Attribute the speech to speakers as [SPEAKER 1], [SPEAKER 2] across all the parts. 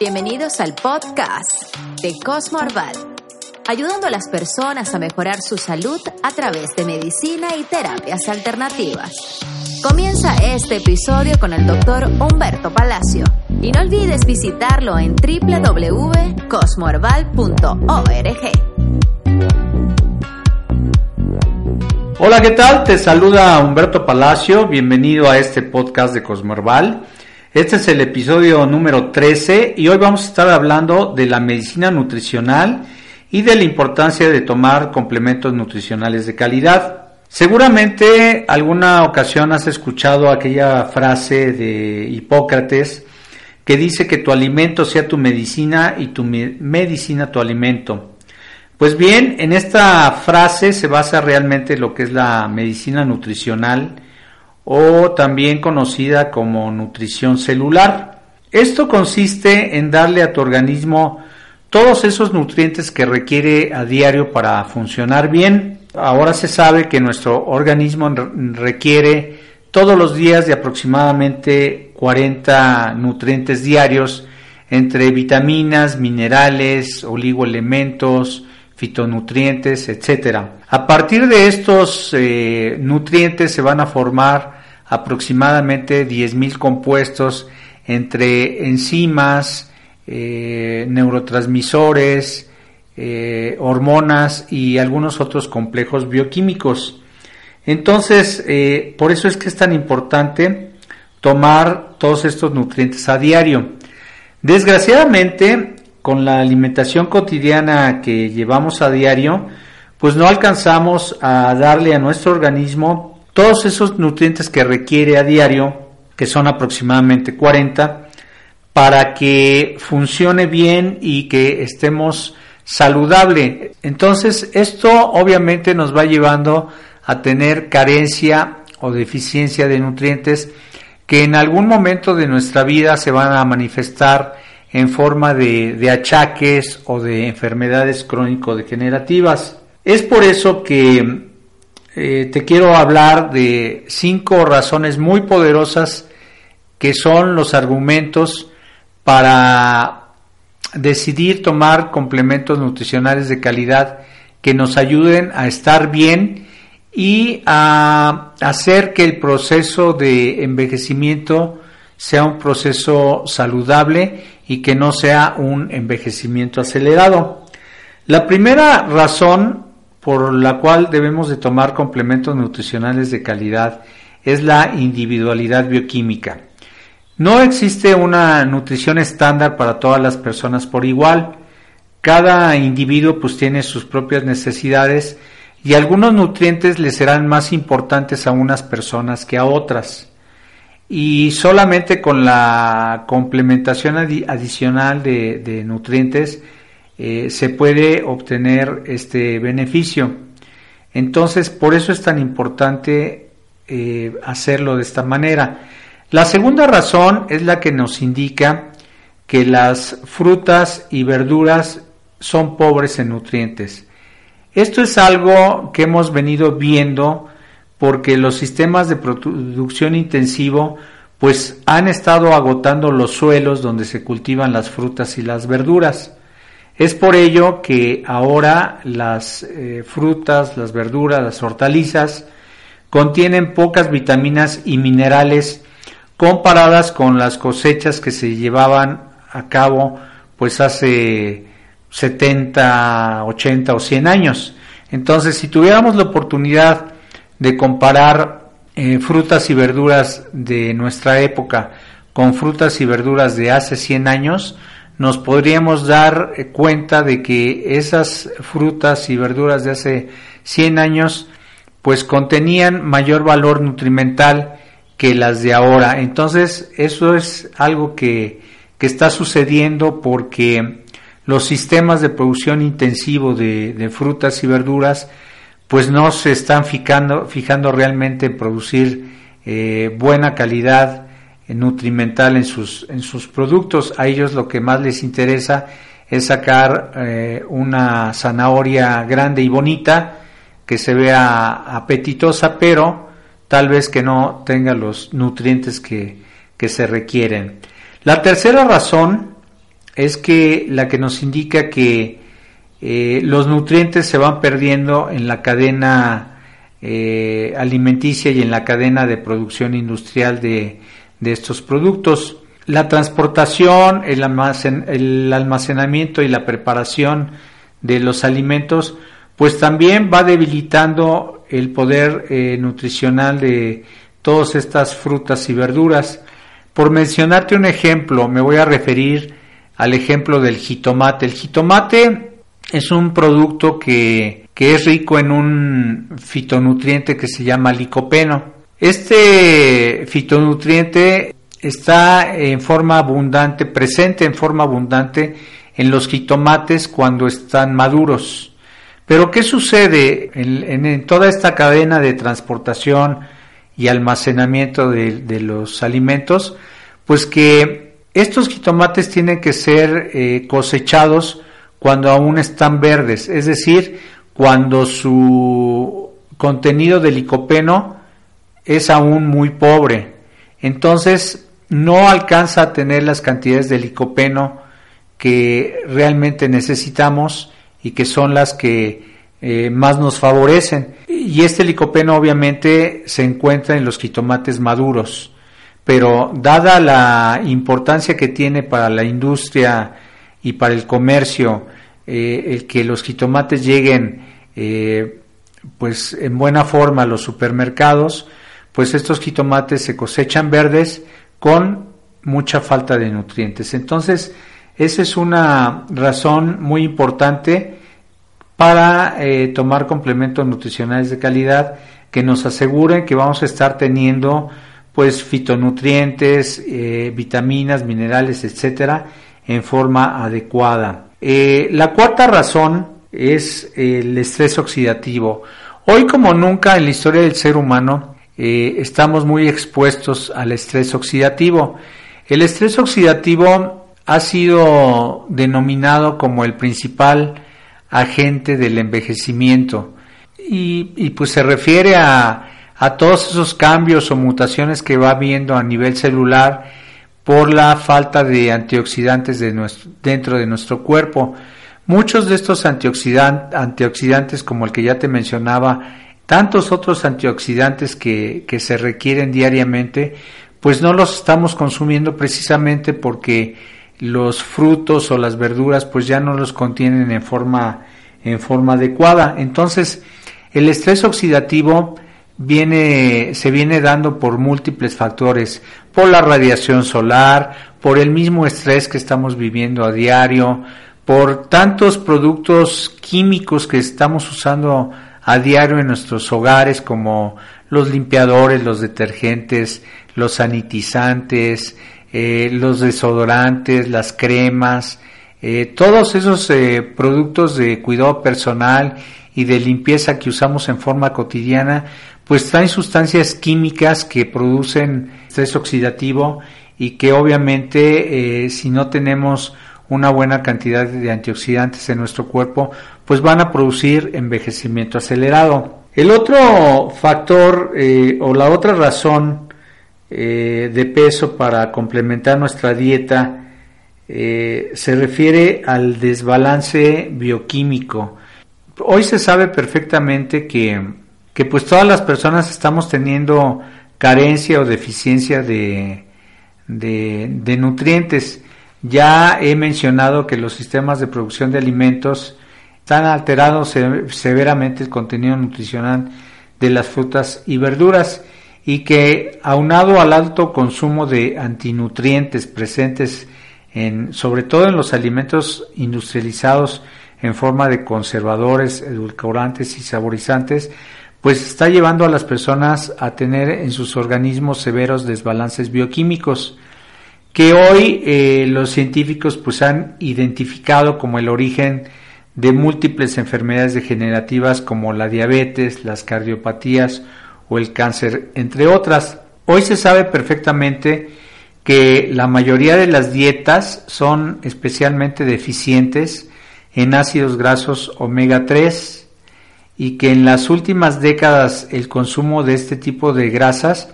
[SPEAKER 1] Bienvenidos al podcast de Cosmo Arval, ayudando a las personas a mejorar su salud a través de medicina y terapias alternativas. Comienza este episodio con el doctor Humberto Palacio y no olvides visitarlo en www.cosmoherbal.org.
[SPEAKER 2] Hola, ¿qué tal? Te saluda Humberto Palacio, bienvenido a este podcast de Cosmoherbal. Este es el episodio número 13 y hoy vamos a estar hablando de la medicina nutricional y de la importancia de tomar complementos nutricionales de calidad. Seguramente alguna ocasión has escuchado aquella frase de Hipócrates que dice que tu alimento sea tu medicina y tu medicina tu alimento. Pues bien, en esta frase se basa realmente lo que es la medicina nutricional o también conocida como nutrición celular. Esto consiste en darle a tu organismo todos esos nutrientes que requiere a diario para funcionar bien. Ahora se sabe que nuestro organismo requiere todos los días de aproximadamente 40 nutrientes diarios entre vitaminas, minerales, oligoelementos, fitonutrientes, etcétera. A partir de estos eh, nutrientes se van a formar aproximadamente 10.000 compuestos entre enzimas, eh, neurotransmisores, eh, hormonas y algunos otros complejos bioquímicos. Entonces, eh, por eso es que es tan importante tomar todos estos nutrientes a diario. Desgraciadamente, con la alimentación cotidiana que llevamos a diario, pues no alcanzamos a darle a nuestro organismo todos esos nutrientes que requiere a diario, que son aproximadamente 40, para que funcione bien y que estemos saludable. Entonces, esto obviamente nos va llevando a tener carencia o deficiencia de nutrientes que en algún momento de nuestra vida se van a manifestar en forma de, de achaques o de enfermedades crónico-degenerativas. Es por eso que eh, te quiero hablar de cinco razones muy poderosas que son los argumentos para decidir tomar complementos nutricionales de calidad que nos ayuden a estar bien y a hacer que el proceso de envejecimiento sea un proceso saludable y que no sea un envejecimiento acelerado. La primera razón por la cual debemos de tomar complementos nutricionales de calidad es la individualidad bioquímica. No existe una nutrición estándar para todas las personas por igual. Cada individuo pues tiene sus propias necesidades y algunos nutrientes le serán más importantes a unas personas que a otras. Y solamente con la complementación adicional de, de nutrientes eh, se puede obtener este beneficio. Entonces, por eso es tan importante eh, hacerlo de esta manera. La segunda razón es la que nos indica que las frutas y verduras son pobres en nutrientes. Esto es algo que hemos venido viendo porque los sistemas de producción intensivo pues han estado agotando los suelos donde se cultivan las frutas y las verduras. Es por ello que ahora las eh, frutas, las verduras, las hortalizas contienen pocas vitaminas y minerales comparadas con las cosechas que se llevaban a cabo pues hace 70, 80 o 100 años. Entonces, si tuviéramos la oportunidad de comparar eh, frutas y verduras de nuestra época con frutas y verduras de hace 100 años, nos podríamos dar eh, cuenta de que esas frutas y verduras de hace 100 años pues contenían mayor valor nutrimental que las de ahora. Entonces eso es algo que, que está sucediendo porque los sistemas de producción intensivo de, frutas y verduras pues no se están fijando, fijando realmente en producir eh, buena calidad nutrimental en sus, en sus productos. A ellos lo que más les interesa es sacar eh, una zanahoria grande y bonita que se vea apetitosa, pero tal vez que no tenga los nutrientes que, que se requieren. La tercera razón es que la que nos indica que eh, los nutrientes se van perdiendo en la cadena eh, alimenticia y en la cadena de producción industrial de, de estos productos. La transportación, el, almacenamiento y la preparación de los alimentos, pues también va debilitando el poder eh, nutricional de todas estas frutas y verduras. Por mencionarte un ejemplo, me voy a referir al ejemplo del jitomate. El jitomate es un producto que, que es rico en un fitonutriente que se llama licopeno. Este fitonutriente está en forma abundante, presente en forma abundante en los jitomates cuando están maduros. Pero ¿qué sucede en, toda esta cadena de transportación y almacenamiento de, los alimentos? Pues que estos jitomates tienen que ser eh, cosechados cuando aún están verdes, es decir, cuando su contenido de licopeno es aún muy pobre. Entonces, no alcanza a tener las cantidades de licopeno que realmente necesitamos y que son las que eh, más nos favorecen. Y este licopeno obviamente se encuentra en los jitomates maduros, pero dada la importancia que tiene para la industria y para el comercio eh, el que los jitomates lleguen eh, pues en buena forma a los supermercados, pues estos jitomates se cosechan verdes, con mucha falta de nutrientes. Entonces, esa es una razón muy importante para eh, tomar complementos nutricionales de calidad que nos aseguren que vamos a estar teniendo pues fitonutrientes, eh, vitaminas, minerales, etcétera, en forma adecuada. Eh, la cuarta razón es el estrés oxidativo. Hoy como nunca en la historia del ser humano eh, estamos muy expuestos al estrés oxidativo. El estrés oxidativo ha sido denominado como el principal agente del envejecimiento y, pues se refiere a, a, todos esos cambios o mutaciones que va habiendo a nivel celular por la falta de antioxidantes dentro de nuestro cuerpo. Muchos de estos antioxidantes, como el que ya te mencionaba, tantos otros antioxidantes que, que se requieren diariamente, pues no los estamos consumiendo precisamente porque los frutos o las verduras pues ya no los contienen en forma en forma adecuada. Entonces, el estrés oxidativo viene se viene dando por múltiples factores, por la radiación solar, por el mismo estrés que estamos viviendo a diario, por tantos productos químicos que estamos usando a diario en nuestros hogares como los limpiadores, los detergentes, los sanitizantes, eh, los desodorantes, las cremas, eh, todos esos eh, productos de cuidado personal y de limpieza que usamos en forma cotidiana, pues traen sustancias químicas que producen estrés oxidativo y que obviamente si no tenemos una buena cantidad de antioxidantes en nuestro cuerpo, pues van a producir envejecimiento acelerado. El otro factor eh, o la otra razón eh, de peso para complementar nuestra dieta eh, se refiere al desbalance bioquímico. Hoy se sabe perfectamente que, que pues todas las personas estamos teniendo carencia o deficiencia de, de nutrientes. Ya he mencionado que los sistemas de producción de alimentos están alterados severamente el contenido nutricional de las frutas y verduras y que aunado al alto consumo de antinutrientes presentes en, sobre todo en los alimentos industrializados en forma de conservadores, edulcorantes y saborizantes, pues está llevando a las personas a tener en sus organismos severos desbalances bioquímicos que hoy eh, los científicos pues han identificado como el origen de múltiples enfermedades degenerativas como la diabetes, las cardiopatías o el cáncer, entre otras. Hoy se sabe perfectamente que la mayoría de las dietas son especialmente deficientes en ácidos grasos omega 3 y que en las últimas décadas el consumo de este tipo de grasas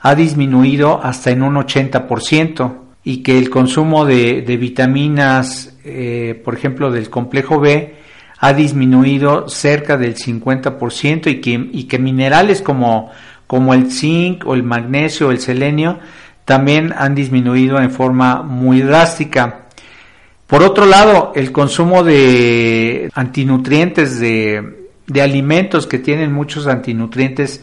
[SPEAKER 2] ha disminuido hasta en un 80%. y que el consumo de, vitaminas, eh, por ejemplo, del complejo B, ha disminuido cerca del 50% y que, minerales como, el zinc o el magnesio o el selenio también han disminuido en forma muy drástica. Por otro lado, el consumo de antinutrientes, de alimentos que tienen muchos antinutrientes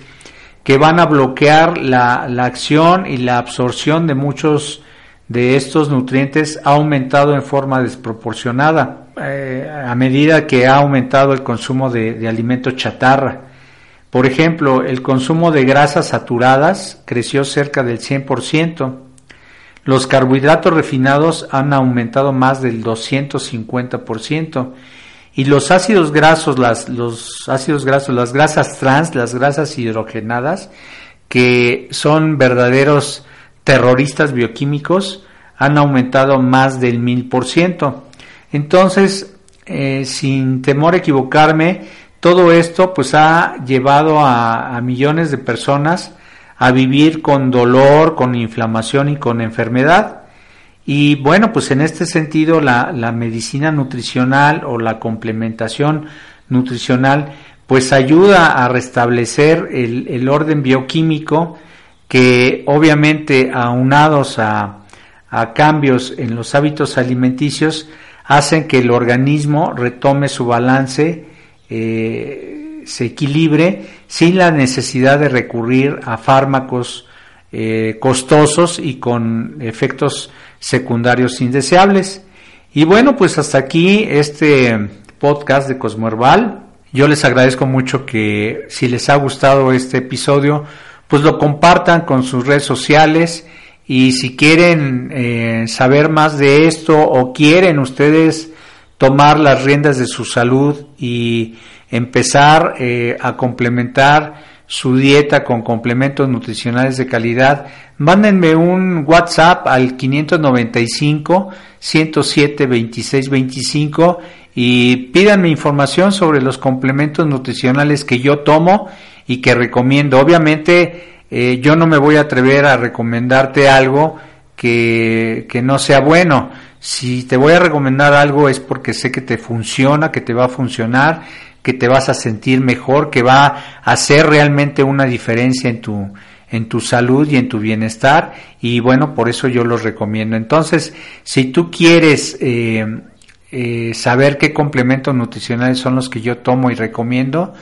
[SPEAKER 2] que van a bloquear la, la acción y la absorción de muchos de estos nutrientes ha aumentado en forma desproporcionada eh, a medida que ha aumentado el consumo de, de alimentos chatarra. Por ejemplo, el consumo de grasas saturadas creció cerca del 100%. Los carbohidratos refinados han aumentado más del 250% y los ácidos grasos, las, los ácidos grasos, las grasas trans, las grasas hidrogenadas, que son verdaderos terroristas bioquímicos han aumentado más del mil por ciento. Entonces, eh, sin temor a equivocarme, todo esto pues ha llevado a, millones de personas a vivir con dolor, con inflamación y con enfermedad. Y bueno, pues en este sentido la, medicina nutricional o la complementación nutricional pues ayuda a restablecer el, el orden bioquímico que obviamente aunados a, a cambios en los hábitos alimenticios hacen que el organismo retome su balance, eh, se equilibre sin la necesidad de recurrir a fármacos eh, costosos y con efectos secundarios indeseables. Y bueno, pues hasta aquí este podcast de Cosmoherbal. Yo les agradezco mucho que si les ha gustado este episodio, pues lo compartan con sus redes sociales y si quieren eh, saber más de esto o quieren ustedes tomar las riendas de su salud y empezar eh, a complementar su dieta con complementos nutricionales de calidad, mándenme un WhatsApp al 595 107 26 25 y pídanme información sobre los complementos nutricionales que yo tomo y que recomiendo. Obviamente eh, yo no me voy a atrever a recomendarte algo que, que no sea bueno. Si te voy a recomendar algo es porque sé que te funciona, que te va a funcionar, que te vas a sentir mejor, que va a hacer realmente una diferencia en tu, en tu salud y en tu bienestar y bueno, por eso yo los recomiendo. Entonces, si tú quieres eh, eh, saber qué complementos nutricionales son los que yo tomo y recomiendo,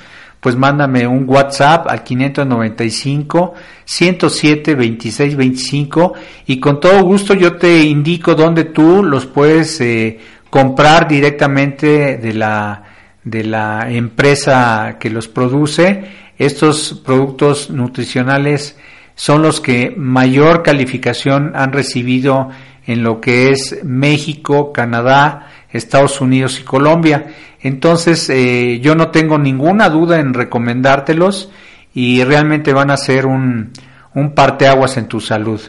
[SPEAKER 2] pues mándame un WhatsApp al 595 107 26 25 y con todo gusto yo te indico dónde tú los puedes eh, comprar directamente de la de la empresa que los produce. Estos productos nutricionales son los que mayor calificación han recibido en lo que es México, Canadá, Estados Unidos y Colombia. Entonces eh, yo no tengo ninguna duda en recomendártelos y realmente van a ser un, un parteaguas en tu salud.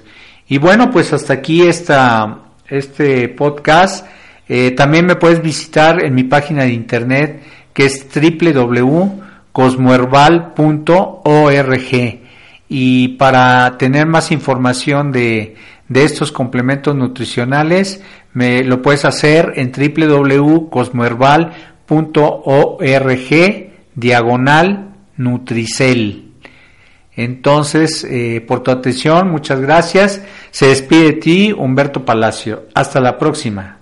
[SPEAKER 2] Y bueno, pues hasta aquí esta, este podcast. Eh, también me puedes visitar en mi página de internet que es www.cosmoherbal.org y para tener más información de, de estos complementos nutricionales me lo puedes hacer en www.cosmoherbal.org diagonal Nutricel. Entonces, eh, por tu atención, muchas gracias. Se despide de ti, Humberto Palacio. Hasta la próxima.